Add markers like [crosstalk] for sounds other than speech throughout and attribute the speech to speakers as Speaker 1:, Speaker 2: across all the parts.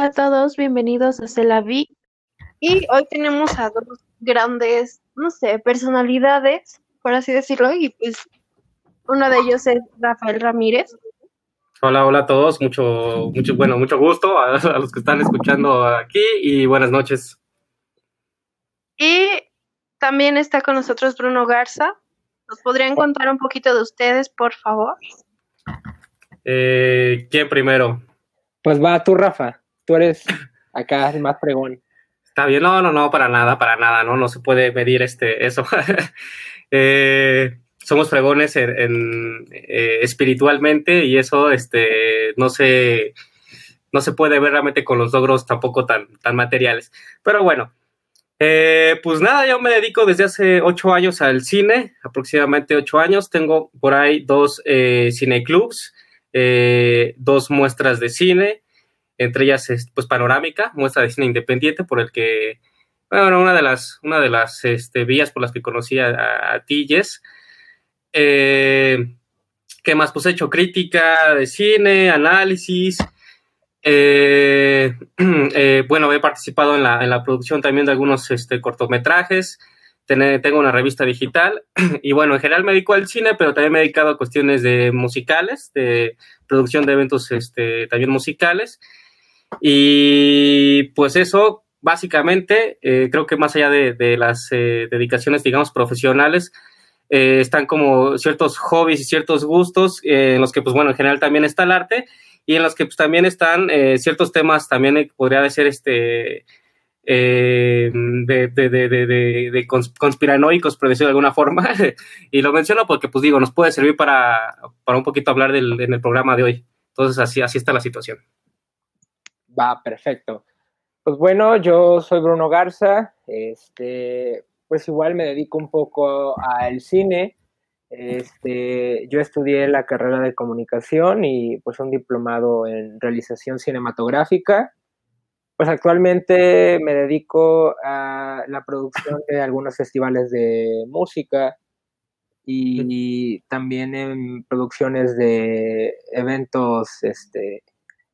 Speaker 1: Hola a todos, bienvenidos a Celavi. Y hoy tenemos a dos grandes, no sé, personalidades, por así decirlo, y pues uno de ellos es Rafael Ramírez.
Speaker 2: Hola, hola a todos, mucho, mucho, bueno, mucho gusto a, a los que están escuchando aquí y buenas noches.
Speaker 1: Y también está con nosotros Bruno Garza. ¿Nos podrían contar un poquito de ustedes, por favor?
Speaker 2: Eh, ¿Quién primero?
Speaker 3: Pues va tú, Rafa. Tú eres acá el más pregón.
Speaker 2: Está bien, no, no, no, para nada, para nada, no, no se puede medir este, eso. [laughs] eh, somos en, eh, espiritualmente y eso, este, no se, no se puede ver realmente con los logros tampoco tan, tan materiales. Pero bueno, eh, pues nada, yo me dedico desde hace ocho años al cine, aproximadamente ocho años. Tengo por ahí dos cineclubs, dos muestras de cine, entre ellas pues panorámica, muestra de cine independiente, por el que, bueno, una de las, una de las este, vías por las que conocí a, a, a ti, Jess. Eh, ¿Qué más? Pues he hecho crítica de cine, análisis. Eh, [clears throat] eh, bueno, he participado en la, en la, producción también de algunos este, cortometrajes. Tengo una revista digital [clears throat] y bueno, en general me dedico al cine, pero también me he dedicado a cuestiones de musicales, de producción de eventos este, también musicales. Y pues eso, básicamente, eh, creo que más allá de, de las eh, dedicaciones, digamos, profesionales, eh, están como ciertos hobbies y ciertos gustos eh, en los que, pues bueno, en general también está el arte y en los que pues también están eh, ciertos temas, también eh, podría decir este, de, de, de, de, conspiranoicos, por de alguna forma, [laughs] y lo menciono porque, pues digo, nos puede servir para, para un poquito hablar del, en el programa de hoy. Entonces, así, así está la situación.
Speaker 3: Va, perfecto. Pues bueno, yo soy Bruno Garza, este, pues igual me dedico un poco al cine. Este, yo estudié la carrera de comunicación y pues un diplomado en realización cinematográfica. Pues actualmente me dedico a la producción de algunos festivales de música y también en producciones de eventos este,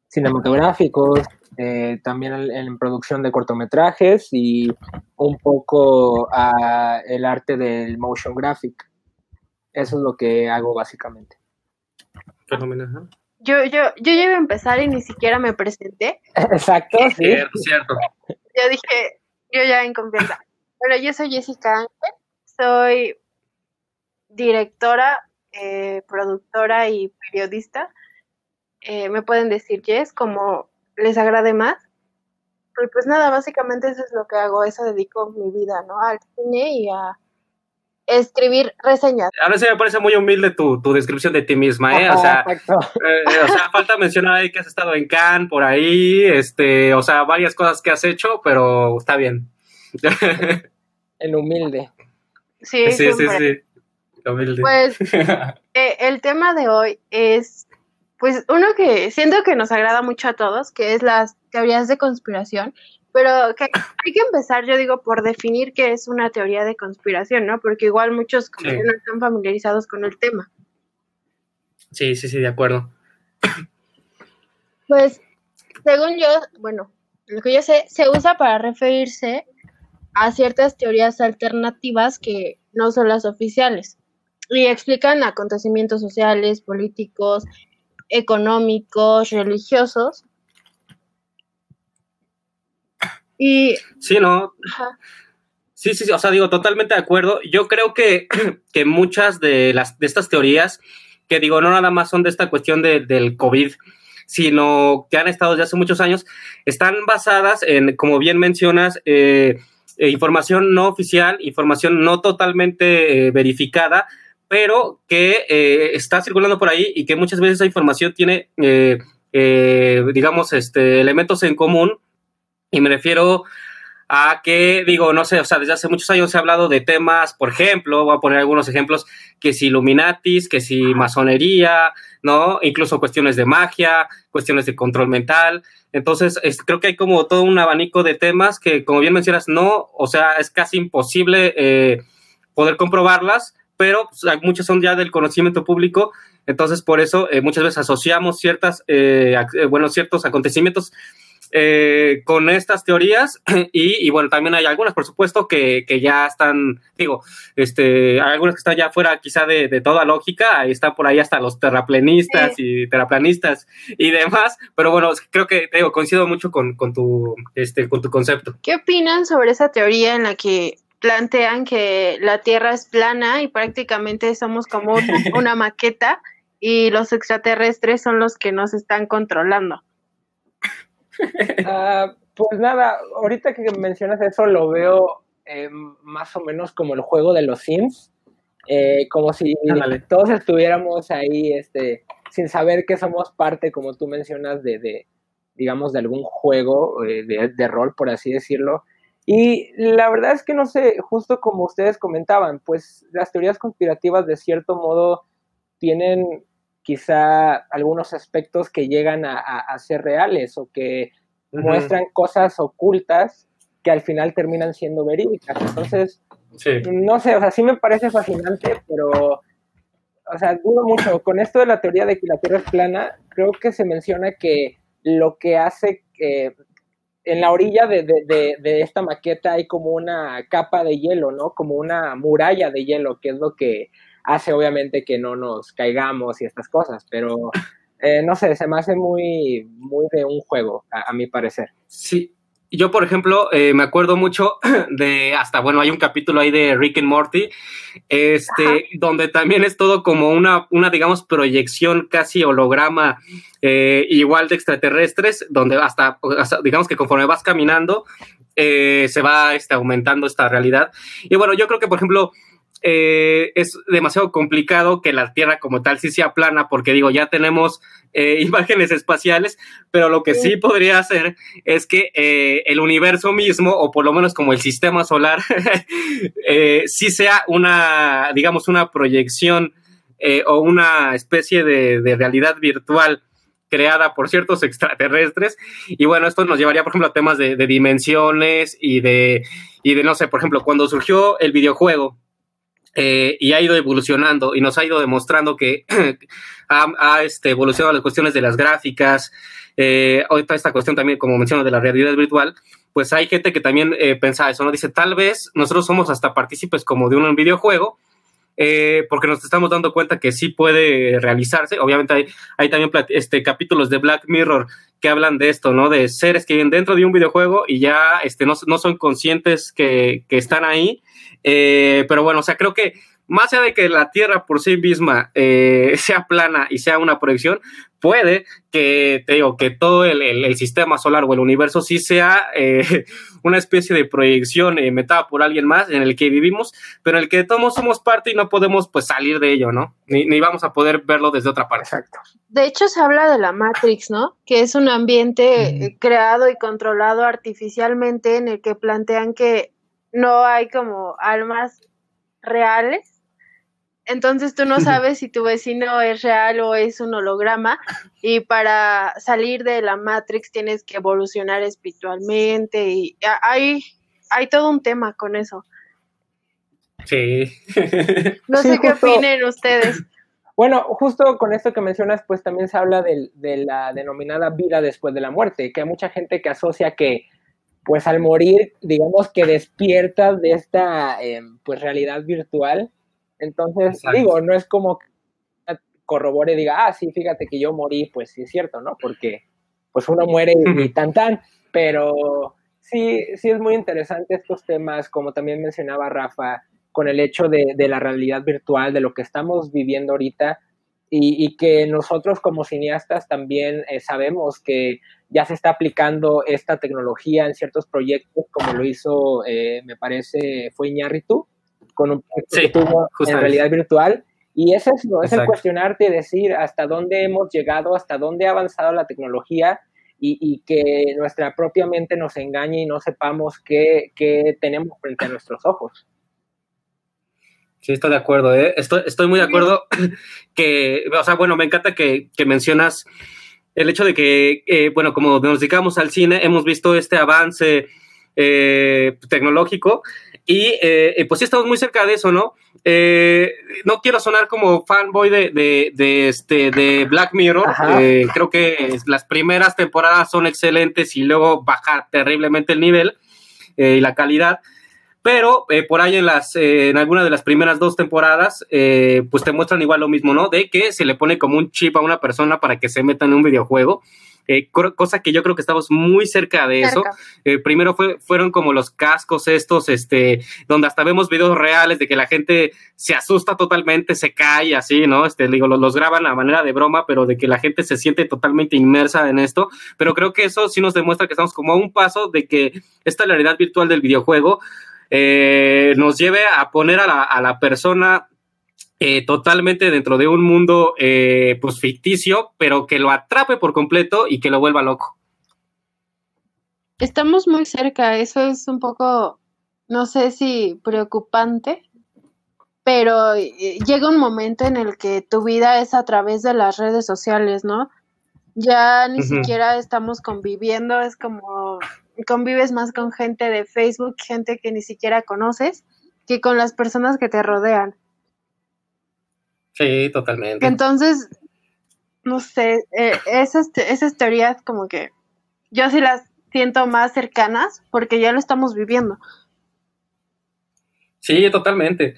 Speaker 3: cinematográficos, eh, también en, en, producción de cortometrajes y un poco a el arte del motion graphic. Eso es lo que hago básicamente.
Speaker 2: Fenomenal.
Speaker 1: Yo, yo, yo ya iba a empezar y ni siquiera me presenté. [laughs]
Speaker 3: Exacto, sí.
Speaker 2: Cierto, cierto.
Speaker 1: Yo dije, yo ya en confianza. Bueno, yo soy Jessica Ángel, soy directora, eh, productora y periodista. Eh, me pueden decir Jess, como les agrade más. Pero pues nada, básicamente eso es lo que hago, eso dedico mi vida, ¿no? Al cine y a escribir reseñas.
Speaker 2: Ahora sí me parece muy humilde tu, tu descripción de ti misma, ¿eh? O sea, [laughs] eh, o sea, falta mencionar ahí que has estado en Cannes, por ahí, este, o sea, varias cosas que has hecho, pero está bien. [laughs]
Speaker 3: El humilde.
Speaker 1: Sí,
Speaker 2: sí, sí, sí, humilde.
Speaker 1: Pues [laughs] eh, el tema de hoy es pues uno que siento que nos agrada mucho a todos, que es las teorías de conspiración, pero que hay que empezar, yo digo, por definir qué es una teoría de conspiración, ¿no? Porque igual muchos sí. no están familiarizados con el tema.
Speaker 2: Sí, sí, sí, de acuerdo.
Speaker 1: Pues, según yo, bueno, lo que yo sé, se usa para referirse a ciertas teorías alternativas que no son las oficiales y explican acontecimientos sociales, políticos, económicos, religiosos. Y.
Speaker 2: Sí, ¿no? Ajá. Sí, sí, sí, o sea, digo, totalmente de acuerdo. Yo creo que, [clears throat] que muchas de, las, de estas teorías, que digo, no nada más son de esta cuestión de, del COVID, sino que han estado desde hace muchos años, están basadas en, como bien mencionas, eh, eh, información no oficial, información no totalmente eh, verificada, pero que eh, está circulando por ahí y que muchas veces esa información tiene, eh, eh, digamos, este, elementos en común. Y me refiero a que, digo, no sé, o sea, desde hace muchos años se ha hablado de temas, por ejemplo, voy a poner algunos ejemplos, que si Illuminatis, que si masonería, ¿no? Incluso cuestiones de magia, cuestiones de control mental. Entonces, es, creo que hay como todo un abanico de temas que, como bien mencionas, no, o sea, es casi imposible eh, poder comprobarlas, pero pues, muchas son ya del conocimiento público, entonces por eso eh, muchas veces asociamos ciertas, eh, bueno, ciertos acontecimientos eh, con estas teorías [clears throat] y, bueno, también hay algunas, por supuesto, que, que, ya están, digo, este, hay algunas que están ya fuera quizá de, de toda lógica, ahí están por ahí hasta los terraplenistas y terraplanistas y demás, pero bueno, creo que, digo, coincido mucho con, con, tu, este, con tu concepto.
Speaker 1: ¿Qué opinan sobre esa teoría en la que plantean que la Tierra es plana y prácticamente somos como [laughs] una maqueta y los extraterrestres son los que nos están controlando? [laughs]
Speaker 3: Ah, pues nada, ahorita que mencionas eso lo veo eh, más o menos como el juego de los Sims, eh, como si todos estuviéramos ahí este, sin saber que somos parte, como tú mencionas, de, digamos, de algún juego eh, de, de, rol, por así decirlo. Y la verdad es que no sé, justo como ustedes comentaban, pues las teorías conspirativas de cierto modo tienen quizá algunos aspectos que llegan a, ser reales o que muestran cosas ocultas que al final terminan siendo verídicas. Entonces, no sé, o sea, sí me parece fascinante, pero, o sea, dudo mucho. Con esto de la teoría de que la Tierra es plana, creo que se menciona que lo que hace que en la orilla de, de, esta maqueta hay como una capa de hielo, ¿no? Como una muralla de hielo, que es lo que hace obviamente que no nos caigamos y estas cosas, pero eh, no sé, se me hace muy, muy de un juego, a, mi parecer.
Speaker 2: Sí, yo, por ejemplo, eh, me acuerdo mucho [clears throat] de hasta, bueno, hay un capítulo ahí de Rick and Morty, este, donde también es todo como una, una digamos, proyección casi holograma, eh, igual de extraterrestres, donde hasta, digamos que conforme vas caminando, se va este, aumentando esta realidad. Y bueno, yo creo que, por ejemplo, eh, es demasiado complicado que la Tierra como tal sí sea plana, porque digo, ya tenemos eh, [laughs] imágenes espaciales, pero lo que sí, podría hacer es que eh, el universo mismo, o por lo menos como el sistema solar, [laughs] sí sea una, digamos, una proyección o una especie de, realidad virtual creada por ciertos [laughs] extraterrestres. Y bueno, esto nos llevaría, por ejemplo, a temas de, de dimensiones y de, y de, no sé, por ejemplo, cuando surgió el videojuego, eh, y ha ido evolucionando y nos ha ido demostrando que [clears throat] ha, este, evolucionado las cuestiones de las gráficas, eh, ahorita esta cuestión también, como menciono, de la realidad virtual, pues hay gente que también eh, eso, ¿no? Dice, tal vez nosotros somos hasta partícipes como de un videojuego, eh, porque nos estamos dando cuenta que sí puede realizarse. Obviamente hay, también este, capítulos de Black Mirror que hablan de esto, ¿no? De seres que viven dentro de un videojuego y ya este, no, no son conscientes que están ahí eh, pero bueno, o sea, creo que más allá de que la Tierra por sí misma eh, [laughs] sea plana y sea una proyección, puede que, te digo, que todo el, sistema solar o el universo sí sea eh, [laughs] una especie de proyección metada por alguien más en el que vivimos, pero en el que todos somos parte y no podemos pues salir de ello, ¿no? Ni, ni vamos a poder verlo desde otra parte.
Speaker 3: Exacto.
Speaker 1: De hecho, se habla de la Matrix, ¿no? Que es un ambiente creado y controlado artificialmente en el que plantean que no hay como almas reales. Entonces tú no sabes si tu vecino es real o es un holograma y para salir de la Matrix tienes que evolucionar espiritualmente y hay, hay todo un tema con eso.
Speaker 2: Sí. [laughs]
Speaker 1: No sé qué opinen ustedes.
Speaker 3: Bueno, justo con esto que mencionas, pues también se habla de, de, la denominada vida después de la muerte, que hay mucha gente que asocia que pues al morir, digamos que despiertas de esta eh, pues realidad virtual. Entonces, digo, no es como que corrobore y diga, ah, sí, fíjate que yo morí, pues sí es cierto, ¿no? Porque pues uno muere y, tan tan, pero sí, sí es muy interesante estos temas, como también mencionaba Rafa, con el hecho de, de la realidad virtual, de lo que estamos viviendo ahorita, y, que nosotros como cineastas también eh, sabemos que ya se está aplicando esta tecnología en ciertos proyectos, como lo hizo, eh, me parece, fue Iñárritu, con un proyecto en realidad virtual. Y es eso, es el cuestionarte y decir hasta dónde hemos llegado, hasta dónde ha avanzado la tecnología y, y que nuestra propia mente nos engañe y no sepamos qué, qué tenemos frente a nuestros ojos.
Speaker 2: Sí, estoy de acuerdo, ¿eh? estoy, estoy muy de acuerdo que, o sea, bueno, me encanta que, que mencionas el hecho de que, eh, bueno, como nos dedicamos al cine, hemos visto este avance eh, tecnológico Y eh, pues sí estamos muy cerca de eso, ¿no? Eh, no quiero sonar como fanboy de, de, de este, de Black Mirror. Eh, creo que las primeras temporadas son excelentes y luego baja terriblemente el nivel y la calidad. Pero por ahí en las, en alguna de las primeras dos temporadas, pues te muestran igual lo mismo, ¿no? De que se le pone como un chip a una persona para que se meta en un videojuego eh, cosa que yo creo que estamos muy cerca de eso. Eh, primero fue, fueron como los cascos estos, este, donde hasta vemos videos reales de que la gente se asusta totalmente, se cae así, ¿no? Este, digo, los, graban a manera de broma, pero de que la gente se siente totalmente inmersa en esto. Pero creo que eso sí nos demuestra que estamos como a un paso de que esta realidad virtual del videojuego eh, nos lleve a poner a la, a la persona eh, totalmente dentro de un mundo eh, pues ficticio, pero que lo atrape por completo y que lo vuelva loco.
Speaker 1: Estamos muy cerca, eso es un poco, no sé si preocupante, pero eh, llega un momento en el que tu vida es a través de las redes sociales, ¿no? Ya ni siquiera estamos conviviendo, es como convives más con gente de Facebook, gente que ni siquiera conoces, que con las personas que te rodean.
Speaker 2: Sí, totalmente.
Speaker 1: Entonces, no sé, eh, esas, esas teorías como que yo sí las siento más cercanas porque ya lo estamos viviendo.
Speaker 2: Sí, totalmente.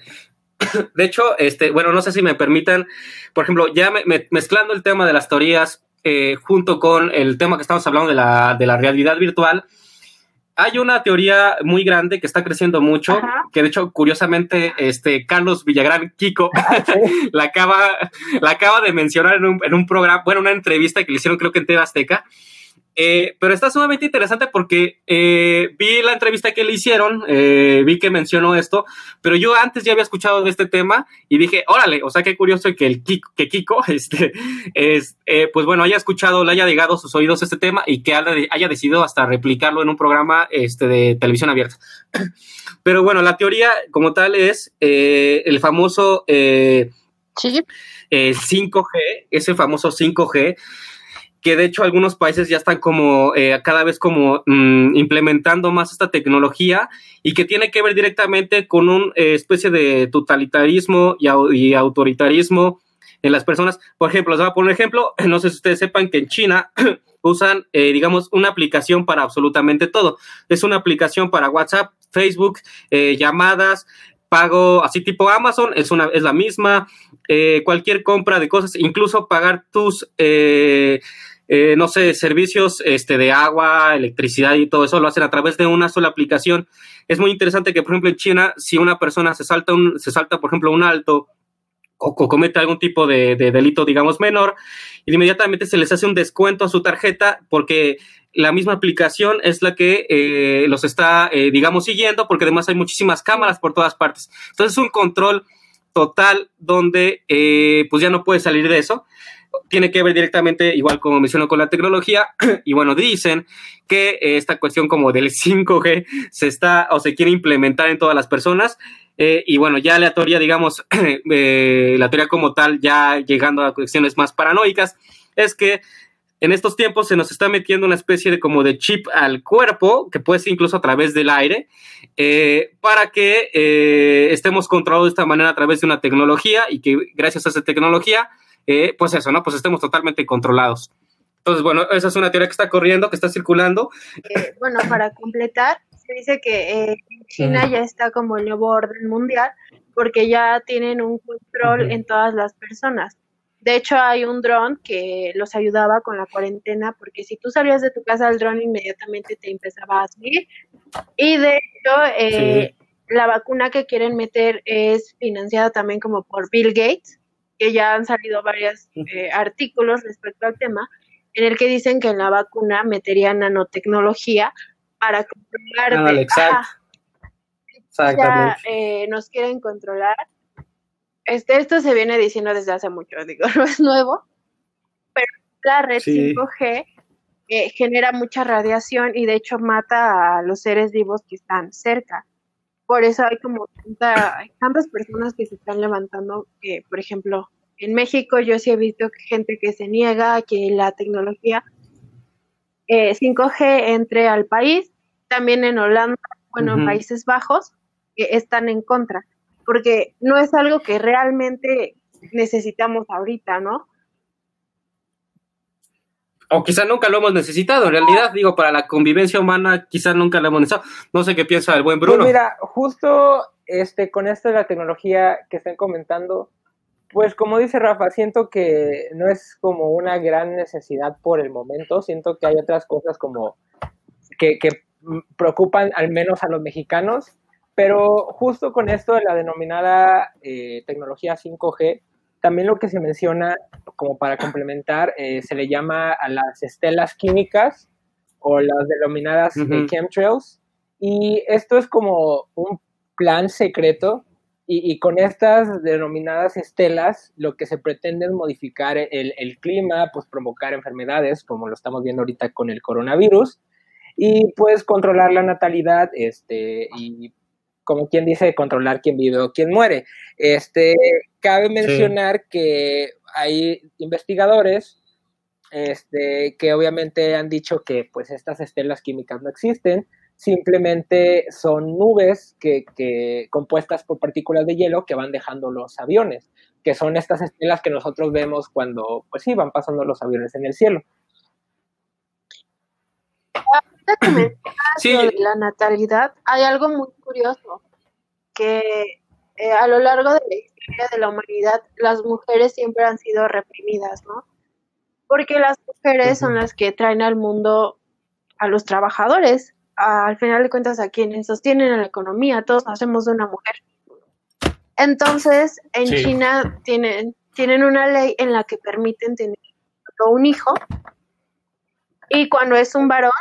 Speaker 2: [coughs] De hecho, este, bueno, no sé si me permitan, por ejemplo, ya mezclando el tema de las teorías eh, junto con el tema que estamos hablando de la, de la realidad virtual, hay una teoría muy grande que está creciendo mucho, que de hecho, curiosamente, este Carlos Villagrán Kiko [laughs] la, acaba, la acaba de mencionar en un, en un programa, bueno, una entrevista que le hicieron creo que en TV Azteca, eh, pero está sumamente interesante porque eh, vi la entrevista que le hicieron, eh, vi que mencionó esto, pero yo antes ya había escuchado de este tema y dije, órale, o sea, qué curioso que el Kiko, que Kiko, [laughs] este, es, pues bueno, haya escuchado, le haya llegado a sus oídos este tema y que haya decidido hasta replicarlo en un programa este, de televisión abierta. [clears throat] Pero bueno, la teoría como tal es el famoso 5G, ese famoso 5G que de hecho algunos países ya están como eh, cada vez como mm, implementando más esta tecnología y que tiene que ver directamente con una eh, especie de totalitarismo y, autoritarismo en las personas. Por ejemplo, les voy a poner un ejemplo, no sé si ustedes sepan que en China [clears throat] usan, eh, digamos, una aplicación para absolutamente todo. Es una aplicación para WhatsApp, Facebook, llamadas, pago así tipo Amazon, es, una, es la misma, cualquier compra de cosas, incluso pagar tus eh, no sé, servicios este, de agua, electricidad y todo eso lo hacen a través de una sola aplicación. Es muy interesante que, por ejemplo, en China, si una persona se salta, un, se salta por ejemplo, un alto o, comete algún tipo de, delito, digamos, menor, inmediatamente se les hace un descuento a su tarjeta porque la misma aplicación es la que eh, los está, eh, digamos, siguiendo, porque además hay muchísimas cámaras por todas partes. Entonces es un control total donde pues ya no puede salir de eso tiene que ver directamente, igual como menciono, con la tecnología. [clears throat] Y bueno, dicen que eh, esta cuestión como del [laughs] 5G se está o se quiere implementar en todas las personas. Eh, y bueno, ya la teoría, digamos, [clears throat] eh, la teoría como tal, ya llegando a cuestiones más paranoicas, es que en estos tiempos se nos está metiendo una especie de como de chip al cuerpo, que puede ser incluso a través del aire, para que estemos controlados de esta manera a través de una tecnología y que gracias a esa tecnología eh, pues eso, ¿no? Pues estemos totalmente controlados. Entonces, bueno, esa es una teoría que está corriendo, que está circulando.
Speaker 1: Eh, bueno, para completar, se dice que eh, China ya está como el nuevo orden mundial porque ya tienen un control en todas las personas. De hecho, hay un dron que los ayudaba con la cuarentena, porque si tú salías de tu casa, el dron inmediatamente te empezaba a seguir. Y de hecho, la vacuna que quieren meter es financiada también como por Bill Gates que ya han salido varios eh, artículos respecto al tema, en el que dicen que en la vacuna meterían nanotecnología para controlar. Ya, eh, nos quieren controlar. Este, esto se viene diciendo desde hace mucho, [laughs] digo, no es nuevo, pero la red 5G eh, genera mucha radiación y de hecho mata a los seres vivos que están cerca por eso hay como tantas personas que se están levantando, que por ejemplo, en México yo sí he visto gente que se niega a que la tecnología 5G eh, entre al país, también en Holanda, bueno, en Países Bajos, que están en contra, porque no es algo que realmente necesitamos ahorita, ¿no?
Speaker 2: O quizá nunca lo hemos necesitado, en realidad, digo, para la convivencia humana quizá nunca lo hemos necesitado. No sé qué piensa el buen Bruno.
Speaker 3: Pues mira, justo este, con esto de la tecnología que están comentando, pues como dice Rafa, siento que no es como una gran necesidad por el momento, siento que hay otras cosas como que, que preocupan al menos a los mexicanos, pero justo con esto de la denominada eh, tecnología 5G, también lo que se menciona, como para complementar, eh, se le llama a las estelas químicas o las denominadas eh, chemtrails. Y esto es como un plan secreto y, con estas denominadas estelas lo que se pretende es modificar el, el, clima, pues provocar enfermedades, como lo estamos viendo ahorita con el coronavirus, y pues controlar la natalidad este, y como quien dice, controlar quién vive o quién muere. Este, cabe mencionar que hay investigadores este, que obviamente han dicho que pues estas estelas químicas no existen, simplemente son nubes que, que, compuestas por partículas de hielo que van dejando los aviones, que son estas estelas que nosotros vemos cuando, pues sí, van pasando los aviones en el cielo.
Speaker 1: Sí. la natalidad, hay algo muy curioso, que eh, a lo largo de la historia de la humanidad las mujeres siempre han sido reprimidas, ¿no? Porque las mujeres son las que traen al mundo a los trabajadores, al final de cuentas a quienes sostienen la economía, todos nacemos de una mujer. Entonces, en China tienen, tienen una ley en la que permiten tener un hijo y cuando es un varón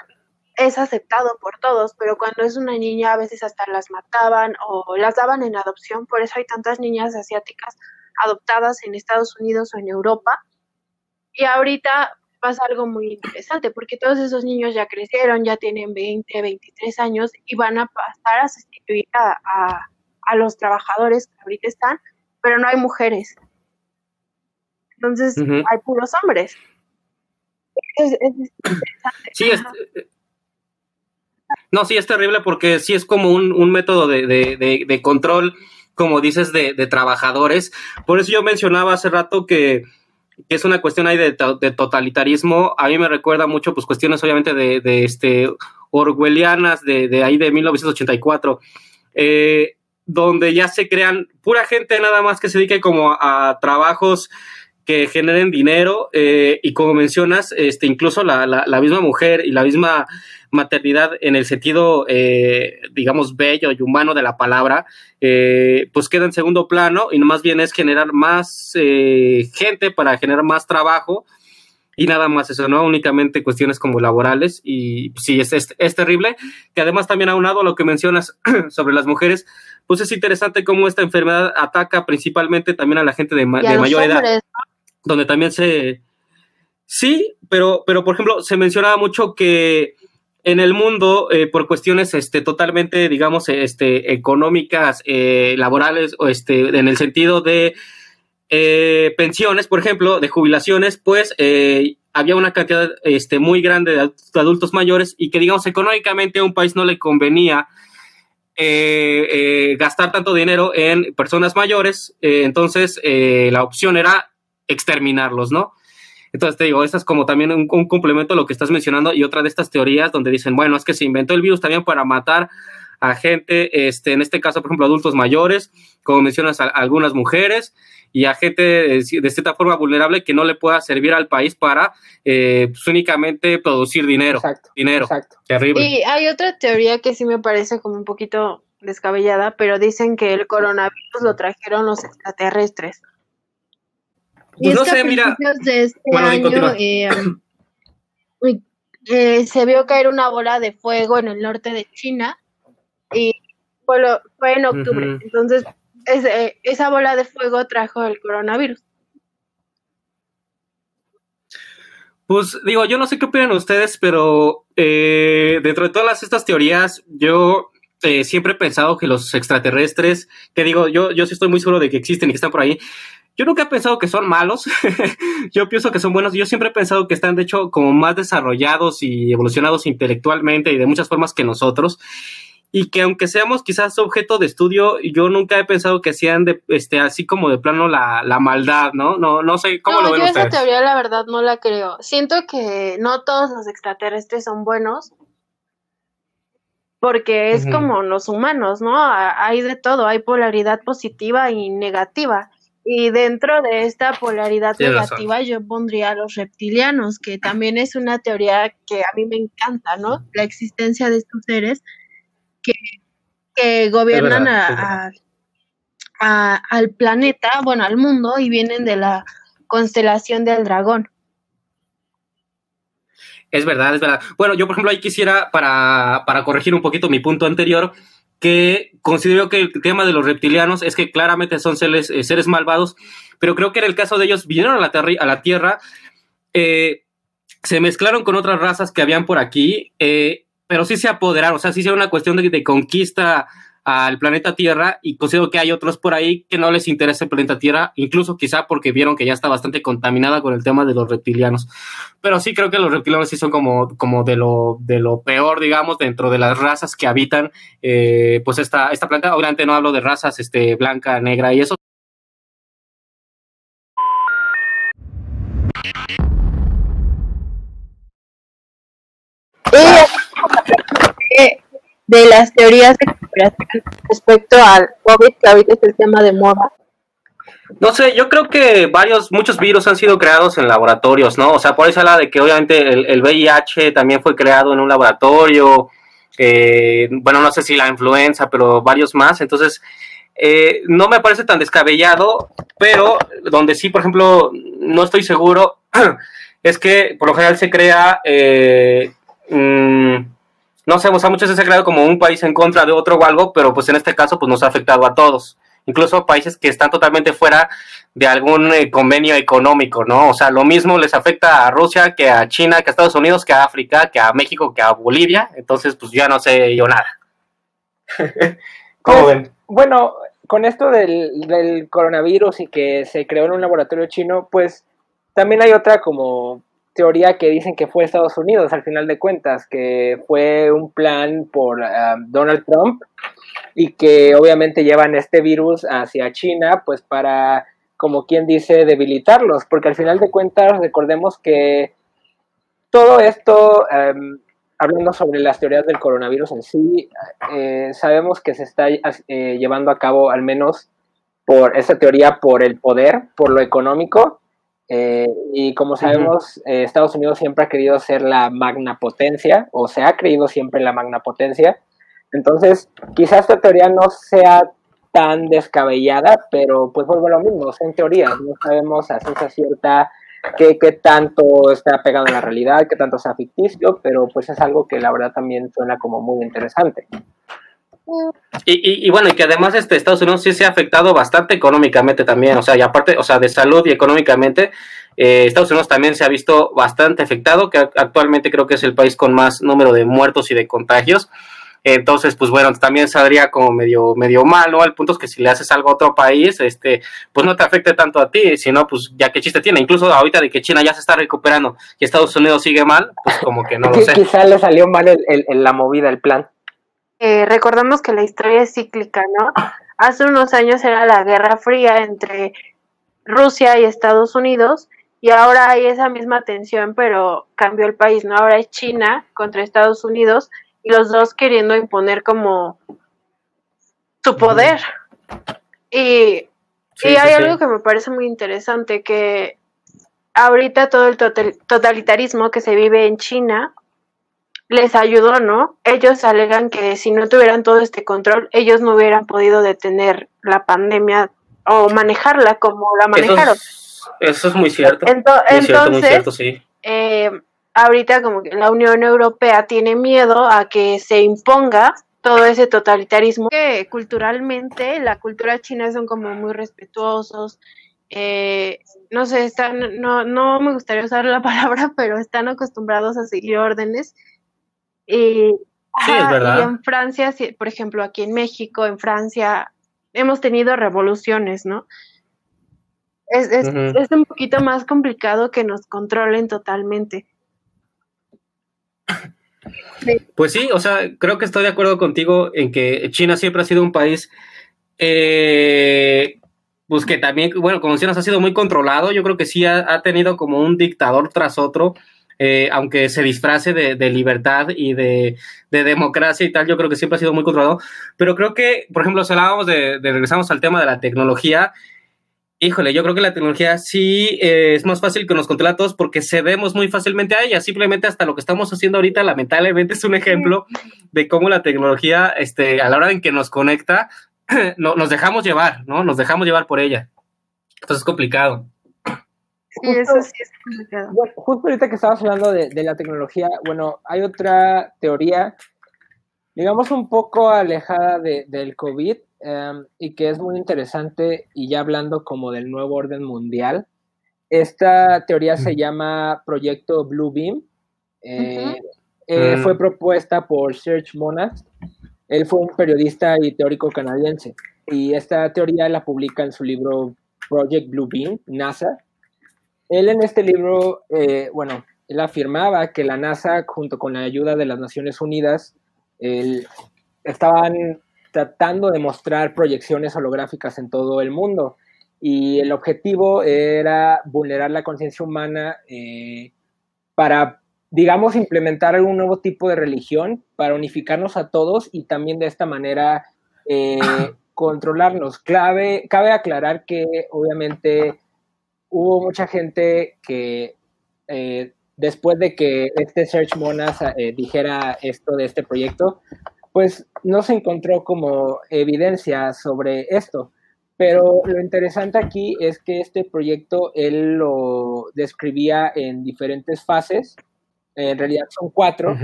Speaker 1: es aceptado por todos, pero cuando es una niña a veces hasta las mataban o las daban en adopción, por eso hay tantas niñas asiáticas adoptadas en Estados Unidos o en Europa. Y ahorita pasa algo muy interesante, porque todos esos niños ya crecieron, ya tienen 20, 23 años y van a pasar a sustituir a, los trabajadores que ahorita están, pero no hay mujeres. Entonces hay puros hombres.
Speaker 2: sí, es, no, sí, es terrible porque sí es como un, método de, control, como dices, de, trabajadores. Por eso yo mencionaba hace rato que, es una cuestión ahí de, totalitarismo. A mí me recuerda mucho, pues, cuestiones obviamente de, este, orwellianas de, ahí de 1984. Eh, donde ya se crean pura gente nada más que se dedique como a trabajos que generen dinero eh, y como mencionas, este, incluso la, la, misma mujer y la misma maternidad en el sentido, eh, digamos, bello y humano de la palabra, eh, pues queda en segundo plano y más bien es generar más gente para generar más trabajo y nada más eso, no únicamente cuestiones como laborales y pues, sí, es, es, terrible, que además también aunado a lo que mencionas [clears throat] sobre las mujeres, pues es interesante cómo esta enfermedad ataca principalmente también a la gente de, de mayor edad donde también se... Sí, pero, pero por ejemplo, se mencionaba mucho que en el mundo, eh, por cuestiones este, totalmente, digamos, este, económicas, eh, laborales, o este, en el sentido de eh, pensiones, por ejemplo, de jubilaciones, pues había una cantidad este, muy grande de adultos mayores y que, digamos, económicamente a un país no le convenía gastar tanto dinero en personas mayores, entonces la opción era exterminarlos, ¿no? Entonces te digo, esta es como también un, complemento a lo que estás mencionando y otra de estas teorías donde dicen, bueno, es que se inventó el virus también para matar a gente, este, en este caso, por ejemplo, adultos mayores, como mencionas, a, algunas mujeres y a gente de, cierta forma vulnerable que no le pueda servir al país para eh, pues, únicamente producir dinero.
Speaker 3: Exacto,
Speaker 2: dinero.
Speaker 3: Exacto.
Speaker 2: Terrible.
Speaker 1: Y hay otra teoría que sí me parece como un poquito descabellada, pero dicen que el coronavirus lo trajeron los extraterrestres.
Speaker 2: Pues no sé, mira.
Speaker 1: De este año, eh, [clears throat] eh, se vio caer una bola de fuego en el norte de China y fue, fue en octubre. Entonces, esa bola de fuego trajo el coronavirus.
Speaker 2: Pues digo, yo no sé qué opinan ustedes, pero eh, dentro de todas estas teorías, yo siempre he pensado que los extraterrestres, que digo, yo, yo sí estoy muy seguro de que existen y que están por ahí, yo nunca he pensado que son malos, [laughs] yo pienso que son buenos, yo siempre he pensado que están de hecho como más desarrollados y evolucionados intelectualmente y de muchas formas que nosotros. y que aunque seamos quizás objeto de estudio, yo nunca he pensado que sean de, este, así como de plano la, la maldad, ¿no? No, no sé cómo lo ven
Speaker 1: yo
Speaker 2: ustedes.
Speaker 1: esa teoría la verdad no la creo. Siento que no todos los extraterrestres son buenos, porque es como los humanos, ¿no? Hay de todo, hay polaridad positiva y negativa. Y dentro de esta polaridad negativa yo pondría a los reptilianos, que también es una teoría que a mí me encanta, ¿no? La existencia de estos seres que, que gobiernan
Speaker 2: verdad,
Speaker 1: a-
Speaker 2: es verdad.
Speaker 1: a- a- al planeta, bueno, al mundo, y vienen de la constelación del dragón.
Speaker 2: Es verdad, es verdad. Bueno, yo por ejemplo ahí quisiera, para, para corregir un poquito mi punto anterior, que considero que el tema de los reptilianos es que claramente son seres, eh, seres malvados, pero creo que en el caso de ellos vinieron a la, a la Tierra, eh, se mezclaron con otras razas que habían por aquí, eh, pero sí se apoderaron, o sea, sí era una cuestión de, de conquista al planeta Tierra y considero que hay otros por ahí que no les interesa el planeta Tierra, incluso quizá porque vieron que ya está bastante contaminada con el tema de los reptilianos. Pero sí creo que los reptilianos sí son como, como de, lo, de lo peor, digamos, dentro de las razas que habitan eh, pues esta, esta planta. Obviamente no hablo de razas este, blanca, negra y eso.
Speaker 1: De las teorías de respecto al COVID, que ahorita es el tema de moda.
Speaker 2: No sé, yo creo que varios, muchos virus han sido creados en laboratorios, ¿no? O sea, por se habla de que obviamente el, el VIH también fue creado en un laboratorio, eh, bueno, no sé si la influenza, pero varios más. Entonces, eh, no me parece tan descabellado, pero donde sí, por ejemplo, no estoy seguro, [clears throat] es que por lo general se crea, eh, mm, no sé, o sea, muchas veces se ha creado como un país en contra de otro o algo, pero pues en este caso pues nos ha afectado a todos incluso países que están totalmente fuera de algún eh, convenio económico, ¿no? O sea, lo mismo les afecta a Rusia que a China, que a Estados Unidos, que a África, que a México, que a Bolivia. Entonces, pues ya no sé yo nada. [laughs] ¿Cómo
Speaker 3: Pues,
Speaker 2: ven?
Speaker 3: Bueno, con esto del, del coronavirus y que se creó en un laboratorio chino, pues también hay otra como teoría que dicen que fue Estados Unidos al final de cuentas, que fue un plan por ah, Donald Trump y que obviamente llevan este virus hacia China, pues para, como quien dice, debilitarlos, porque al final de cuentas recordemos que todo esto, em, hablando sobre las teorías del coronavirus en sí, eh, sabemos que se está eh, llevando a cabo al menos por esa teoría por el poder, por lo económico, eh, y como sabemos, eh, Estados Unidos siempre ha querido ser la magna potencia, o se ha creído siempre la magna potencia. Entonces, quizás esta teoría no sea tan descabellada, pero pues vuelve a lo mismo, son teorías, no sabemos a ciencia cierta qué, qué tanto está pegado en la realidad, qué tanto sea ficticio, pero pues es algo que la verdad también suena como muy interesante.
Speaker 2: Y, y, y, bueno, y que además este Estados Unidos sí se ha afectado bastante económicamente también, o sea, y aparte, o sea, de salud y económicamente, eh, Estados Unidos también se ha visto bastante afectado, que actualmente creo que es el país con más número de muertos y de contagios. Entonces, pues bueno, también saldría como medio, medio mal, ¿no? El punto es que si le haces algo a otro país, este, pues no te afecte tanto a ti, sino pues ya qué chiste tiene. Incluso ahorita de que China ya se está recuperando y Estados Unidos sigue mal, pues como que no [laughs] lo sé.
Speaker 3: Quizá le salió mal el, el, el, la movida, el plan.
Speaker 1: Eh, recordamos que la historia es cíclica, ¿no? Hace unos años era la Guerra Fría entre Rusia y Estados Unidos y ahora hay esa misma tensión, pero cambió el país, ¿no? Ahora es China contra Estados Unidos y los dos queriendo imponer como su poder. Y, sí, y hay sí, algo sí. que me parece muy interesante, que ahorita todo el total, totalitarismo que se vive en China les ayudó, ¿no? Ellos alegan que si no tuvieran todo este control, ellos no hubieran podido detener la pandemia o manejarla como la manejaron.
Speaker 2: Eso es, eso es muy cierto.
Speaker 1: Ento
Speaker 2: muy
Speaker 1: entonces,
Speaker 2: cierto, muy cierto, sí.
Speaker 1: eh, ahorita como que la Unión Europea tiene miedo a que se imponga todo ese totalitarismo que culturalmente la cultura china son como muy respetuosos eh, no sé están no no me gustaría usar la [laughs] palabra pero están acostumbrados a seguir órdenes y,
Speaker 2: sí, es verdad.
Speaker 1: y en Francia por ejemplo aquí en México en Francia hemos tenido revoluciones no es, es, uh -huh. es un poquito más complicado que nos controlen totalmente [laughs]
Speaker 2: Pues sí, o sea, creo que estoy de acuerdo contigo en que China siempre ha sido un país, eh, pues que también, bueno, como decías, ha sido muy controlado. Yo creo que sí ha, tenido como un dictador tras otro. Eh, aunque se disfrace de, libertad y de, democracia y tal, yo creo que siempre ha sido muy controlado. Pero creo que, por ejemplo, si hablábamos de, de regresamos al tema de la tecnología, Híjole, yo creo que la tecnología sí eh, es más fácil que nos controla a todos porque cedemos muy fácilmente a ella. Simplemente hasta lo que estamos haciendo ahorita, lamentablemente, es un ejemplo de cómo la tecnología, este, a la hora en que nos conecta, [clears throat] no, nos dejamos llevar, ¿no? Nos dejamos llevar por ella. Entonces es complicado.
Speaker 1: Sí, eso sí es complicado.
Speaker 3: Bueno, justo ahorita que estabas hablando de, de la tecnología, bueno, hay otra teoría, digamos un poco alejada de, del COVID, Em, y que es muy interesante, y ya hablando como del nuevo orden mundial, esta teoría se llama Proyecto Blue Beam. Eh, eh, mm. Fue propuesta por Serge Monast. Él fue un periodista y teórico canadiense. Y esta teoría la publica en su libro Project Blue Beam, NASA. Él en este libro, eh, bueno, él afirmaba que la NASA, junto con la ayuda de las Naciones Unidas, estaban tratando de mostrar proyecciones holográficas en todo el mundo. Y el objetivo era vulnerar la conciencia humana eh, para, digamos, implementar algún nuevo tipo de religión, para unificarnos a todos y también de esta manera eh, [coughs] controlarnos. Clave, cabe aclarar que obviamente hubo mucha gente que eh, después de que este Search Monas dijera esto de este proyecto, pues no se encontró como evidencia sobre esto. Pero lo interesante aquí es que este proyecto él lo describía en diferentes fases, en realidad son cuatro,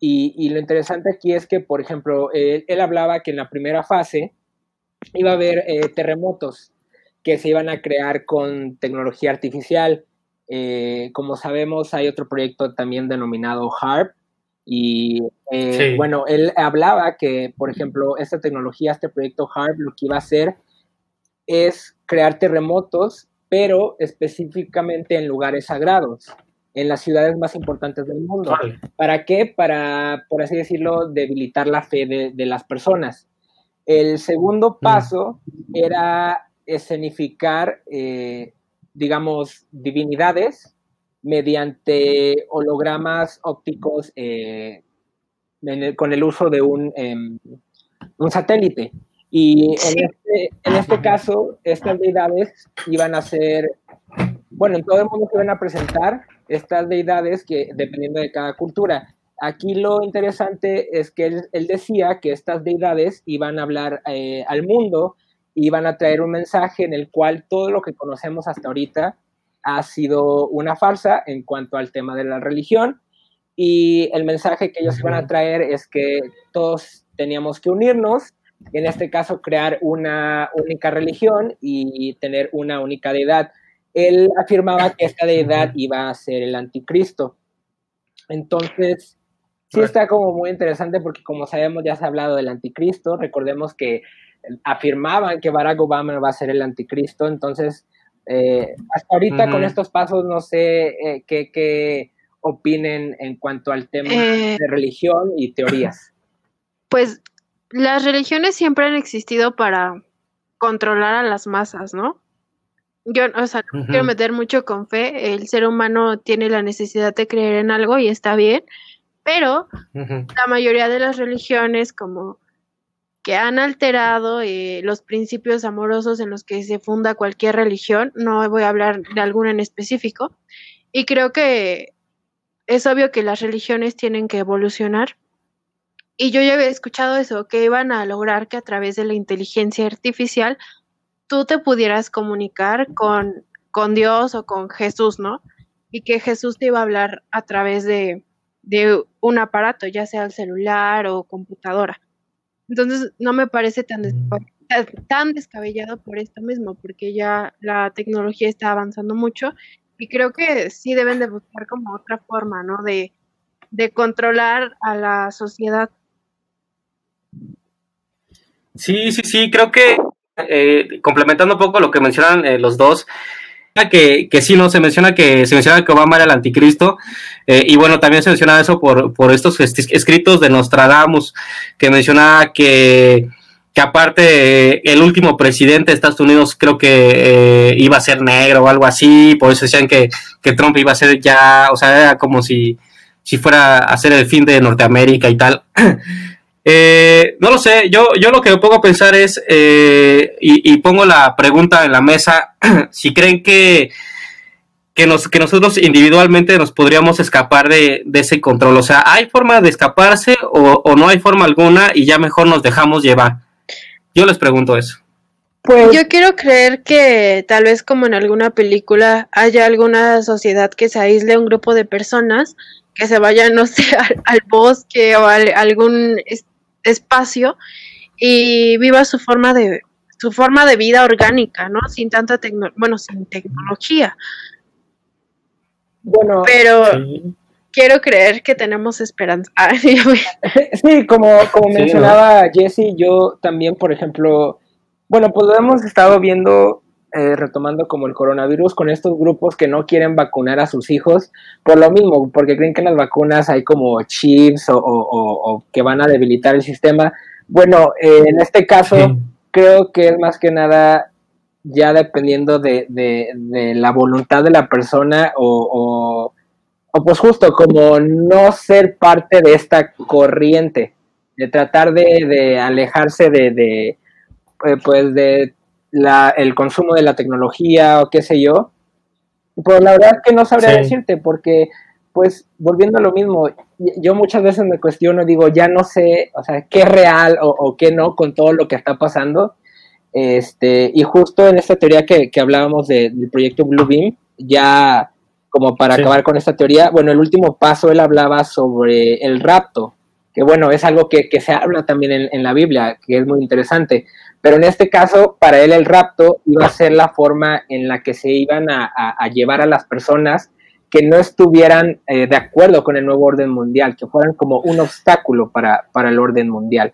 Speaker 3: y, lo interesante aquí es que, por ejemplo, él, hablaba que en la primera fase iba a haber eh, terremotos que se iban a crear con tecnología artificial. Eh, como sabemos, hay otro proyecto también denominado HARP, y eh, bueno, él hablaba que, por ejemplo, esta tecnología, este proyecto HARP, lo que iba a hacer es crear terremotos, pero específicamente en lugares sagrados, en las ciudades más importantes del mundo. ¿Para qué? Para, por así decirlo, debilitar la fe de, las personas. El segundo mm. paso era escenificar, eh, digamos, divinidades mediante hologramas ópticos eh, con el uso de un, em, un satélite. Y en este, en este, caso, estas deidades iban a ser, bueno, en todo el mundo se iban a presentar estas deidades que dependiendo de cada cultura. Aquí lo interesante es que él, decía que estas deidades iban a hablar eh, al mundo, iban a traer un mensaje en el cual todo lo que conocemos hasta ahorita ha sido una farsa en cuanto al tema de la religión y el mensaje que ellos iban a traer es que todos teníamos que unirnos, en este caso crear una única religión y tener una única deidad. Él afirmaba que esta deidad iba a ser el anticristo. Entonces, sí está como muy interesante porque como sabemos ya se ha hablado del anticristo, recordemos que afirmaban que Barack Obama va a ser el anticristo, entonces eh, hasta ahorita con estos pasos no sé eh, qué, opinen en cuanto al tema eh, de religión y teorías.
Speaker 1: Pues las religiones siempre han existido para controlar a las masas, ¿no? Yo, o sea, no quiero meter mucho con fe, el ser humano tiene la necesidad de creer en algo y está bien, pero la mayoría de las religiones como que han alterado eh, los principios amorosos en los que se funda cualquier religión. No voy a hablar de alguna en específico. Y creo que es obvio que las religiones tienen que evolucionar. Y yo ya había escuchado eso, que iban a lograr que a través de la inteligencia artificial tú te pudieras comunicar con, con Dios o con Jesús, ¿no? Y que Jesús te iba a hablar a través de, de un aparato, ya sea el celular o computadora. Entonces, no me parece tan, mm. tan descabellado por esto mismo, porque ya la tecnología está avanzando mucho y creo que sí deben de buscar como otra forma, ¿no? De, controlar a la sociedad.
Speaker 2: Sí, sí, sí, creo que eh, complementando un poco lo que mencionan eh, los dos, que, que sí, no, se menciona que se menciona que Obama era el anticristo, eh, y bueno, también se menciona eso por, por estos escritos de Nostradamus, que menciona que, que aparte el último presidente de Estados Unidos creo que eh, iba a ser negro o algo así, por eso decían que, que Trump iba a ser ya, o sea, era como si, si fuera a ser el fin de Norteamérica y tal. [clears throat] Eh, no lo sé, yo, yo lo que me pongo a pensar es, eh, y, pongo la pregunta en la mesa, [clears throat] si creen que, que, nos, que nosotros individualmente nos podríamos escapar de, ese control. O sea, ¿hay forma de escaparse o, no hay forma alguna y ya mejor nos dejamos llevar? Yo les pregunto eso.
Speaker 1: Pues yo quiero creer que tal vez como en alguna película haya alguna sociedad que se aísle un grupo de personas que se vayan, [laughs] no sé, al, bosque o a algún espacio y viva su forma de su forma de vida orgánica, ¿no? Sin tanta tecnología, bueno, sin tecnología. Bueno, pero quiero creer que tenemos esperanza. [laughs]
Speaker 3: sí, como, como mencionaba Jesse, yo también, por ejemplo, bueno, pues lo hemos estado viendo eh, retomando como el coronavirus con estos grupos que no quieren vacunar a sus hijos por lo mismo, porque creen que en las vacunas hay como chips o, que van a debilitar el sistema. Bueno, eh, en este caso creo que es más que nada ya dependiendo de, la voluntad de la persona o, o, pues justo como no ser parte de esta corriente, de tratar de, alejarse de, eh, pues de la, el consumo de la tecnología o qué sé yo, pues la verdad es que no sabría decirte porque pues volviendo a lo mismo, yo muchas veces me cuestiono, digo, ya no sé, o sea, qué es real o, qué no con todo lo que está pasando. Este, y justo en esta teoría que, que hablábamos del proyecto Bluebeam, ya como para acabar con esta teoría, bueno, el último paso él hablaba sobre el rapto, que bueno, es algo que, que se habla también en, en, la Biblia, que es muy interesante. Pero en este caso, para él el rapto iba a ser la forma en la que se iban a, llevar a las personas que no estuvieran eh, de acuerdo con el nuevo orden mundial, que fueran como un obstáculo para, para el orden mundial.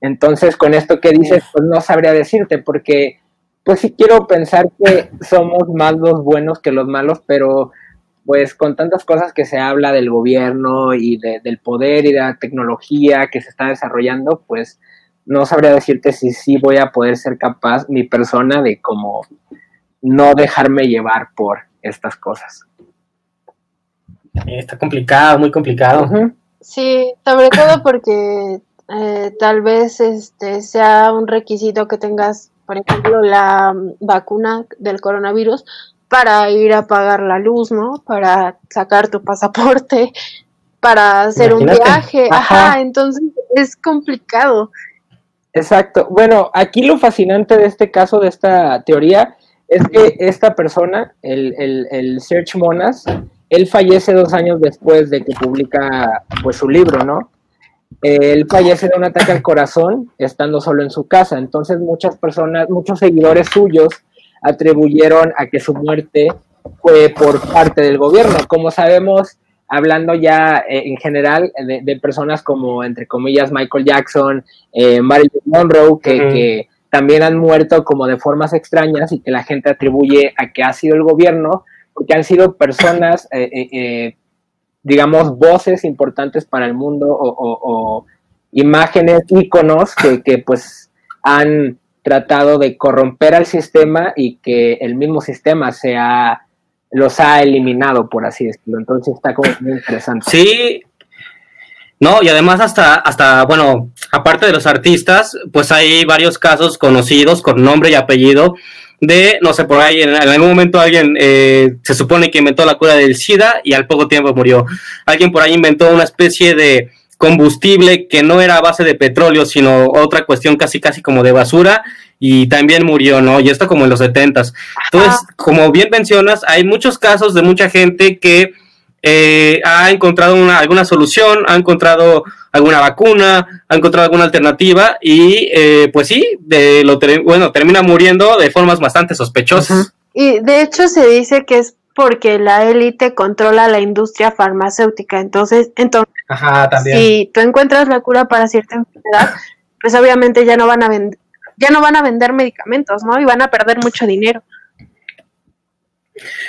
Speaker 3: Entonces, con esto que dices, pues no sabría decirte, porque pues sí quiero pensar que somos más los buenos que los malos, pero pues con tantas cosas que se habla del gobierno y del poder y de la tecnología que se está desarrollando, pues no sabría decirte si sí voy a poder ser capaz, mi persona, de como no dejarme llevar por estas cosas.
Speaker 2: Está complicado, muy complicado.
Speaker 1: Sí, sobre todo porque eh, tal vez este sea un requisito que tengas, por ejemplo, la vacuna del coronavirus para ir a pagar la luz, ¿no? Para sacar tu pasaporte, [laughs] para hacer un viaje. Ajá, entonces es complicado.
Speaker 3: Exacto. Bueno, aquí lo fascinante de este caso, de esta teoría, es que esta persona, el, el, el Serge Monas, él fallece dos años después de que publica pues su libro, ¿no? Él fallece de un ataque al corazón estando solo en su casa. Entonces muchas personas, muchos seguidores suyos atribuyeron a que su muerte fue por parte del gobierno. Como sabemos, hablando ya eh, en general de, personas como, entre comillas, Michael Jackson, eh, Marilyn Monroe, que, también han muerto como de formas extrañas y que la gente atribuye a que ha sido el gobierno, porque han sido personas, eh, digamos, voces importantes para el mundo o, imágenes, íconos que, que pues han tratado de corromper al sistema y que el mismo sistema sea los ha eliminado, por así decirlo. Entonces está como muy interesante.
Speaker 2: Sí. No, y además hasta, hasta, bueno, aparte de los artistas, pues hay varios casos conocidos con nombre y apellido de, no sé, por ahí en, algún momento alguien eh, se supone que inventó la cura del SIDA y al poco tiempo murió. Alguien por ahí inventó una especie de combustible que no era a base de petróleo, sino otra cuestión casi casi como de basura y también murió, ¿no? Y esto como en los setentas. Entonces, como bien mencionas, hay muchos casos de mucha gente que eh, ha encontrado una, alguna solución, ha encontrado alguna vacuna, ha encontrado alguna alternativa y eh, pues sí, de lo bueno, termina muriendo de formas bastante sospechosas.
Speaker 1: Y de hecho se dice que es porque la élite controla la industria farmacéutica. Entonces, entonces si tú encuentras la cura para cierta enfermedad, pues obviamente ya no van a vender ya no van a vender medicamentos, ¿no? Y van a perder mucho dinero.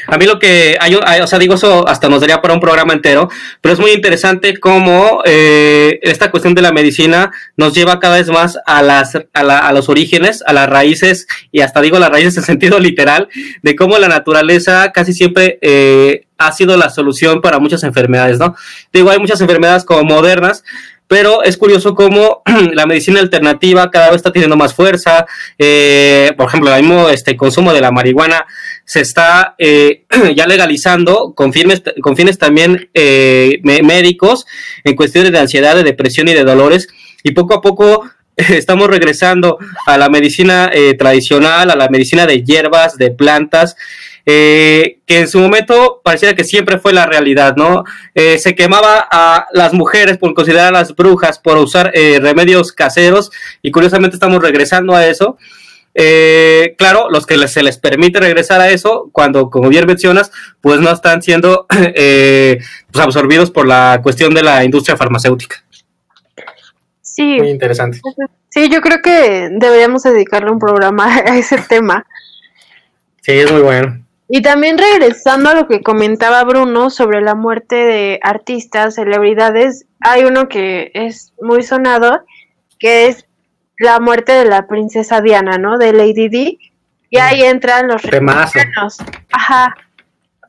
Speaker 2: A mí lo que hay, o sea, digo eso hasta nos daría para un programa entero, pero es muy interesante cómo eh, esta cuestión de la medicina nos lleva cada vez más a las a, la, a los orígenes, a las raíces y hasta digo las raíces en [laughs] sentido literal de cómo la naturaleza casi siempre eh, ha sido la solución para muchas enfermedades, ¿no? Digo, hay muchas enfermedades como modernas, pero es curioso cómo [clears throat] la medicina alternativa cada vez está teniendo más fuerza. Eh, por ejemplo, el mismo este, consumo de la marihuana se está eh, [clears throat] ya legalizando con fines, con fines también eh, médicos en cuestiones de ansiedad, de depresión y de dolores. Y poco a poco [laughs] estamos regresando a la medicina tradicional, a la medicina de hierbas, de plantas, eh, que en su momento parecía que siempre fue la realidad, ¿no? Eh, se quemaba a las mujeres por considerar a las brujas, por usar eh, remedios caseros, y curiosamente estamos regresando a eso. Claro, los que se les permite regresar a eso, cuando, como bien mencionas, pues no están siendo [laughs] pues absorbidos por la cuestión de la industria farmacéutica.
Speaker 1: Sí.
Speaker 2: Muy interesante.
Speaker 1: Sí, yo creo que deberíamos dedicarle un programa [laughs] a ese tema.
Speaker 2: Sí, es muy bueno.
Speaker 1: Y también regresando a lo que comentaba Bruno sobre la muerte de artistas, celebridades, hay uno que es muy sonado, que es la muerte de la princesa Diana, ¿no? De Lady Di. Y ahí entran los
Speaker 2: reptilianos.
Speaker 1: Ajá.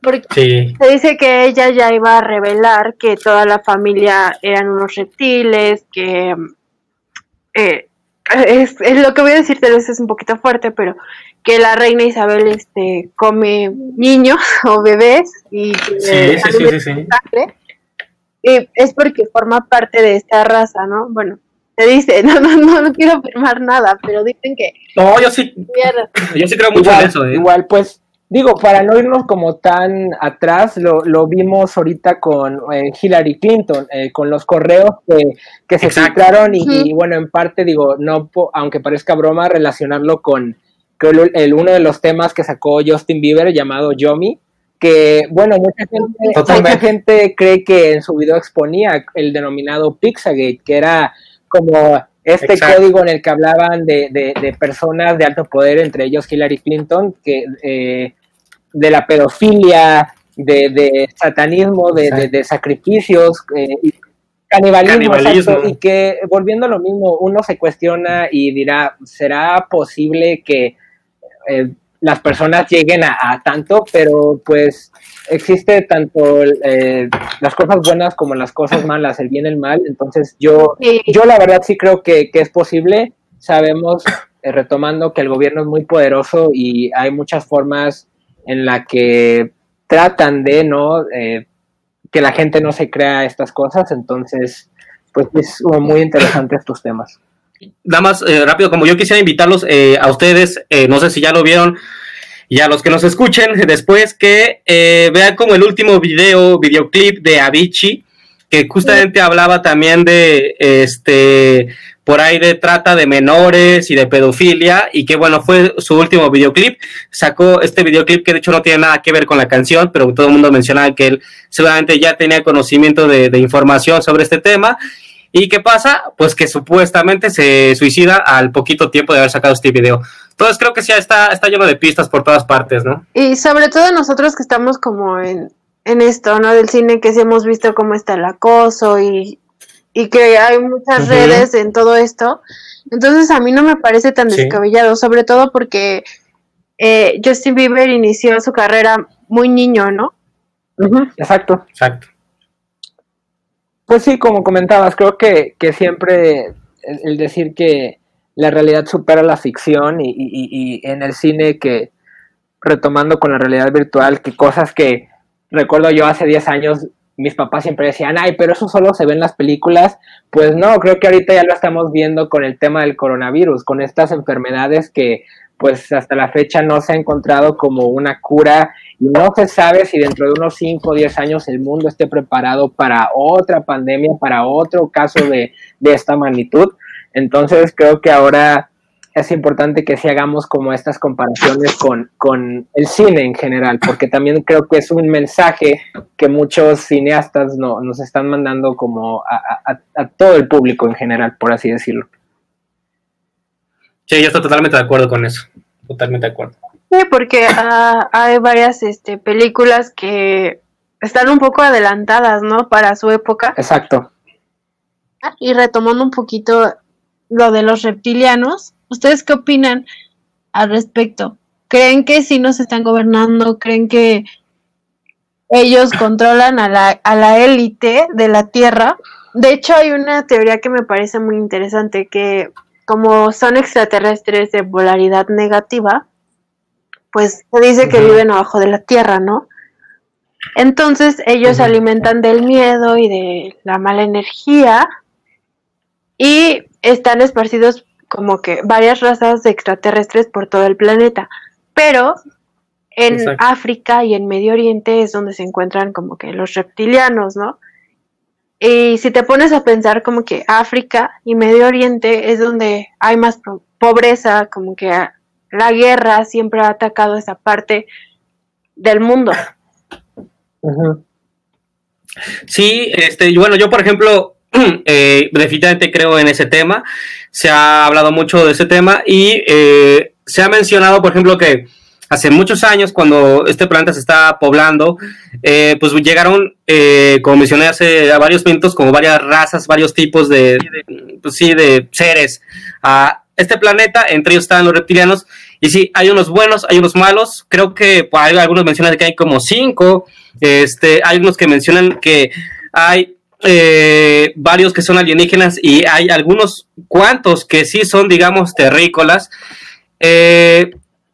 Speaker 1: Porque se dice que ella ya iba a revelar que toda la familia eran unos reptiles, que eh, [laughs] es, lo que voy a decir tal vez es un poquito fuerte, pero que la reina Isabel este come niños [laughs] o bebés y
Speaker 2: sí, sí, sí,
Speaker 1: es porque forma parte de esta raza, ¿no? Bueno, te dice, [laughs] no, no, no, no quiero afirmar nada, pero dicen que...
Speaker 2: No, yo sí, yo sí creo mucho en eso. ¿eh?
Speaker 3: Igual, pues, digo, para no irnos como tan atrás, lo, lo vimos ahorita con eh, Hillary Clinton, eh, con los correos que, que se filtraron y, y, bueno, en parte, digo, no, aunque parezca broma, relacionarlo con el, uno de los temas que sacó Justin Bieber llamado Yomi, que bueno, mucha gente, mucha gente cree que en su video exponía el denominado Pixagate, que era como este código en el que hablaban de, de, personas de alto poder, entre ellos Hillary Clinton, que eh, de la pedofilia, de, satanismo, de, sacrificios, eh, canibalismo, y que volviendo a lo mismo, uno se cuestiona y dirá, ¿será posible que eh, las personas lleguen a, tanto, pero pues existe tanto eh, las cosas buenas como las cosas malas, el bien y el mal. Entonces yo, yo la verdad sí creo que, es posible. Sabemos, eh, retomando, que el gobierno es muy poderoso y hay muchas formas en la que tratan de no que la gente no se crea estas cosas. Entonces, pues es muy interesante estos temas
Speaker 2: nada más eh, rápido, como yo quisiera invitarlos eh, a ustedes, eh, no sé si ya lo vieron, y a los que nos escuchen [laughs] después, que vean como el último video, videoclip de Avicii, que justamente hablaba también de este por ahí de trata de menores y de pedofilia y que bueno fue su último videoclip. Sacó este videoclip que de hecho no tiene nada que ver con la canción pero todo el mundo mencionaba que él seguramente ya tenía conocimiento de, de información sobre este tema ¿Y qué pasa? Pues que supuestamente se suicida al poquito tiempo de haber sacado este video. Entonces creo que sí está, está lleno de pistas por todas partes, ¿no?
Speaker 1: Y sobre todo nosotros que estamos como en, esto, ¿no? Del cine, que sí hemos visto cómo está el acoso y, que hay muchas redes en todo esto. Entonces a mí no me parece tan descabellado, sobre todo porque eh, Justin Bieber inició su carrera muy niño, ¿no?
Speaker 3: Exacto.
Speaker 2: Exacto.
Speaker 3: Pues sí, como comentabas, creo que, siempre el, decir que la realidad supera la ficción y, en el cine que, retomando con la realidad virtual, que cosas que recuerdo yo hace 10 años, mis papás siempre decían, ay, pero eso solo se ve en las películas. Pues no, creo que ahorita ya lo estamos viendo con el tema del coronavirus, con estas enfermedades que pues hasta la fecha no se ha encontrado como una cura y no se sabe si dentro de unos 5 o 10 años el mundo esté preparado para otra pandemia, para otro caso de, esta magnitud. Entonces creo que ahora es importante que si hagamos como estas comparaciones con, con, el cine en general, porque también creo que es un mensaje que muchos cineastas no, nos están mandando como a todo el público en general, por así decirlo.
Speaker 2: Sí, yo estoy totalmente de acuerdo con eso. totalmente de acuerdo.
Speaker 1: Sí, porque ah, hay varias este, películas que están un poco adelantadas, ¿no? Para su época.
Speaker 3: Exacto.
Speaker 1: Y retomando un poquito lo de los reptilianos, ¿ustedes qué opinan al respecto? ¿Creen que sí nos están gobernando? ¿Creen que ellos controlan a la, a la élite de la Tierra? De hecho, hay una teoría que me parece muy interesante, que como son extraterrestres de polaridad negativa, pues se dice que viven abajo de la Tierra, ¿no? Entonces ellos se alimentan del miedo y de la mala energía y están esparcidos como que varias razas de extraterrestres por todo el planeta. Pero en África y en Medio Oriente es donde se encuentran como que los reptilianos, ¿no? Y si te pones a pensar como que África y Medio Oriente es donde hay más pobreza, como que la guerra siempre ha atacado esa parte del mundo.
Speaker 2: Sí, este, bueno, yo por ejemplo, [clears throat] eh, definitivamente creo en ese tema. Se ha hablado mucho de ese tema y eh, se ha mencionado, por ejemplo, que hace muchos años, cuando este planeta se está poblando, eh, pues llegaron, como mencioné hace varios minutos, como varias razas, varios tipos de, pues sí, de seres a este planeta. Entre ellos están los reptilianos. Y sí, hay unos buenos, hay unos malos. Creo que pues, hay, algunos mencionan que hay como cinco. Este, hay unos que mencionan que hay eh, varios que son alienígenas y hay algunos cuantos que sí son, digamos, terrícolas. Eh,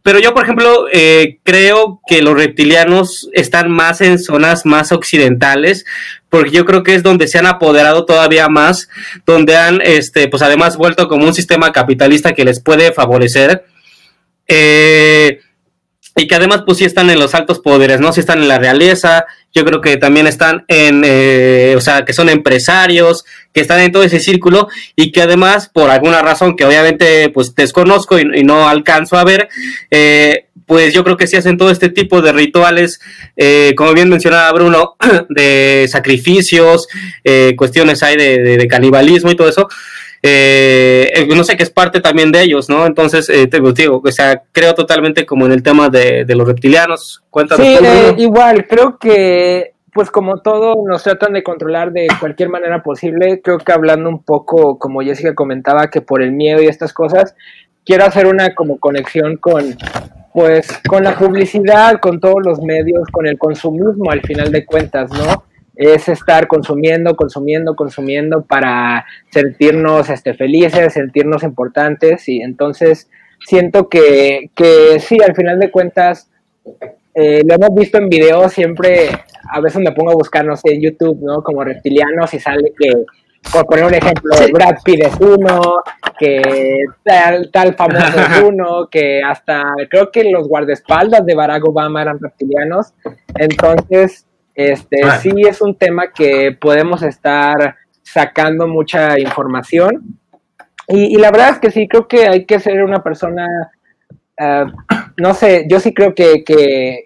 Speaker 2: pero yo, por ejemplo, eh, creo que los reptilianos están más en zonas más occidentales, porque yo creo que es donde se han apoderado todavía más, donde han, este, pues además vuelto como un sistema capitalista que les puede favorecer. Eh, y que además pues sí están en los altos poderes, ¿no? Sí están en la realeza, yo creo que también están en, eh, o sea, que son empresarios, que están en todo ese círculo y que además, por alguna razón que obviamente pues desconozco y, no alcanzo a ver, eh, pues yo creo que sí hacen todo este tipo de rituales, eh, como bien mencionaba Bruno, [clears throat] de sacrificios, cuestiones hay de canibalismo y todo eso, eh, eh, no sé, que es parte también de ellos, ¿no? Entonces, eh, te digo, o sea, creo totalmente como en el tema de, los reptilianos. Cuéntanos.
Speaker 3: Sí, eh, igual, creo que, pues como todo, nos tratan de controlar de cualquier manera posible. Creo que hablando un poco, como Jessica comentaba, que por el miedo y estas cosas, quiero hacer una como conexión con, pues, con la publicidad, con todos los medios, con el consumismo al final de cuentas, ¿no? Es estar consumiendo, consumiendo, consumiendo para sentirnos este, felices, sentirnos importantes y entonces siento que, que sí, al final de cuentas, eh, lo hemos visto en videos, siempre a veces me pongo a buscar, no sé, en YouTube, ¿no? Como reptilianos y sale que, por poner un ejemplo, Brad Pitt es uno, que tal, tal famoso es uno, que hasta creo que los guardaespaldas de Barack Obama eran reptilianos. Entonces, este, sí es un tema que podemos estar sacando mucha información. Y, la verdad es que sí, creo que hay que ser una persona, ah, no sé, yo sí creo que,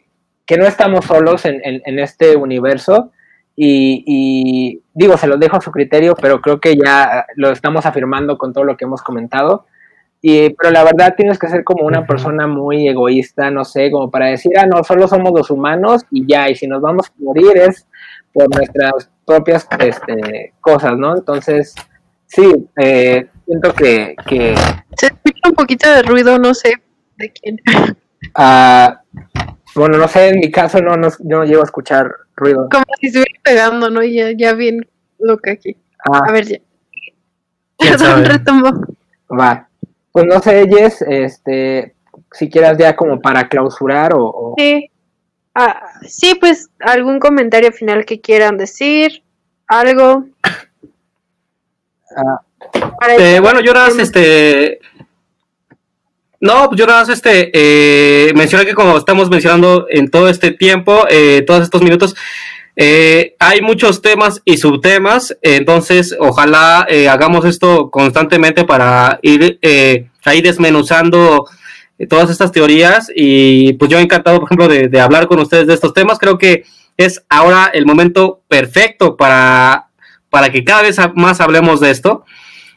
Speaker 3: no estamos solos en, este universo. Y, y, digo, se lo dejo a su criterio, pero creo que ya lo estamos afirmando con todo lo que hemos comentado. Y, pero la verdad tienes que ser como una persona muy egoísta, no sé, como para decir, ah, no, solo somos los humanos y ya, y si nos vamos a morir es por nuestras propias este, cosas, ¿no? Entonces, sí, eh, siento que, que...
Speaker 1: Se escucha un poquito de ruido, no sé de quién. [laughs]
Speaker 3: Ah, bueno, no sé, en mi caso no, no, yo no llego a escuchar ruido.
Speaker 1: Como si estuviera pegando, ¿no? Ya, ya bien lo que aquí. Ah. A ver, ya. Perdón, [laughs] retomó.
Speaker 3: Va. Pues no sé, Jess, este, si quieras ya como para clausurar o...
Speaker 1: Sí. Ah, sí, pues algún comentario final que quieran decir, algo.
Speaker 2: Ah. Eh, bueno, yo nada más, este... No, pues yo nada más, este, eh, mencioné que como estamos mencionando en todo este tiempo, eh, todos estos minutos, eh, hay muchos temas y subtemas, entonces ojalá eh, hagamos esto constantemente para ir eh, ahí desmenuzando todas estas teorías y pues yo encantado, por ejemplo, de, hablar con ustedes de estos temas. Creo que es ahora el momento perfecto para, para que cada vez más hablemos de esto.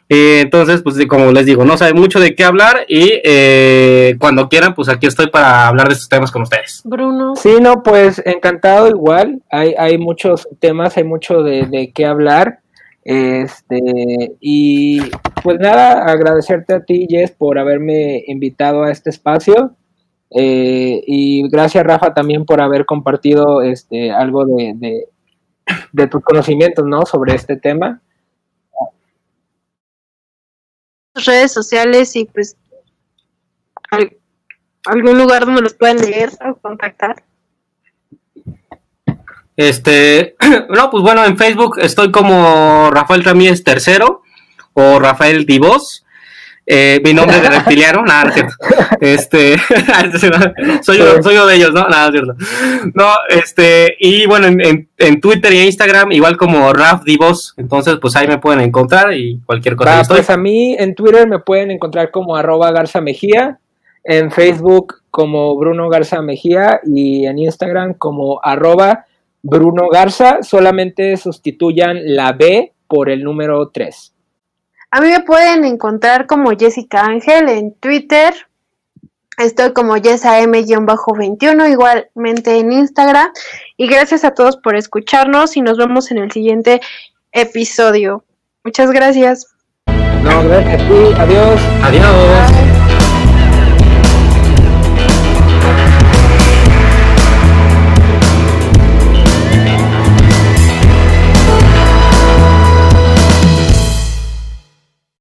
Speaker 2: Eh, entonces, pues como les digo, no sabe mucho de qué hablar y eh, cuando quieran, pues aquí estoy para hablar de estos temas con ustedes.
Speaker 1: Bruno.
Speaker 3: Sí, no, pues encantado igual. Hay, hay muchos temas, hay mucho de, de qué hablar. Este, y pues nada, agradecerte a ti, Jess, por haberme invitado a este espacio. Eh, y gracias, Rafa, también por haber compartido este, algo de, de, de tus conocimientos, ¿no? Sobre este tema.
Speaker 1: Redes sociales y pues al- algún lugar donde los puedan leer o contactar.
Speaker 2: Este, [clears throat] no, pues bueno, en Facebook estoy como Rafael Ramírez tercero o Rafael Divos. Eh, mi nombre de reptiliano, nada, no es cierto. Este, [laughs] soy uno, soy uno de ellos, ¿no? Nada, no es cierto. No, este, y bueno, en, en, en Twitter y Instagram, igual como Raf Divos, entonces pues ahí me pueden encontrar y cualquier cosa. estoy.
Speaker 3: pues a mí en Twitter me pueden encontrar como arroba Garza Mejía, en Facebook como Bruno Garza Mejía y en Instagram como arroba Bruno Garza. Solamente sustituyan la B por el número 3.
Speaker 1: A mí me pueden encontrar como Jessica Ángel en Twitter. Estoy como yesam-21, igualmente en Instagram. Y gracias a todos por escucharnos y nos vemos en el siguiente episodio. Muchas gracias.
Speaker 3: No, gracias a ti. Adiós.
Speaker 2: Adiós.